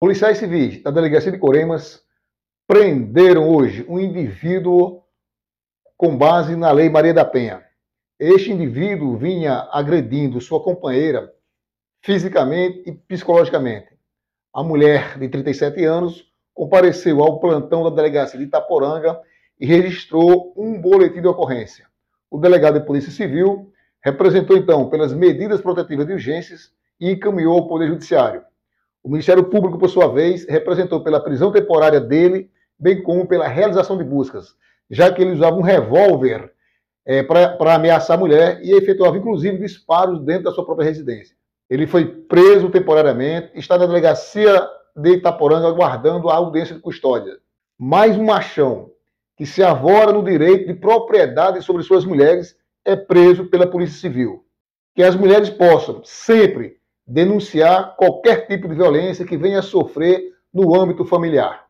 Policiais civis da delegacia de Coremas prenderam hoje um indivíduo com base na Lei Maria da Penha. Este indivíduo vinha agredindo sua companheira fisicamente e psicologicamente. A mulher de 37 anos compareceu ao plantão da delegacia de Itaporanga e registrou um boletim de ocorrência. O delegado de Polícia Civil representou então pelas medidas protetivas de urgências e encaminhou ao Poder Judiciário. O Ministério Público, por sua vez, representou pela prisão temporária dele, bem como pela realização de buscas, já que ele usava um revólver é, para ameaçar a mulher e efetuava, inclusive, disparos dentro da sua própria residência. Ele foi preso temporariamente, está na delegacia de Itaporanga aguardando a audiência de custódia. Mais um machão que se avora no direito de propriedade sobre suas mulheres é preso pela Polícia Civil. Que as mulheres possam sempre denunciar qualquer tipo de violência que venha a sofrer no âmbito familiar.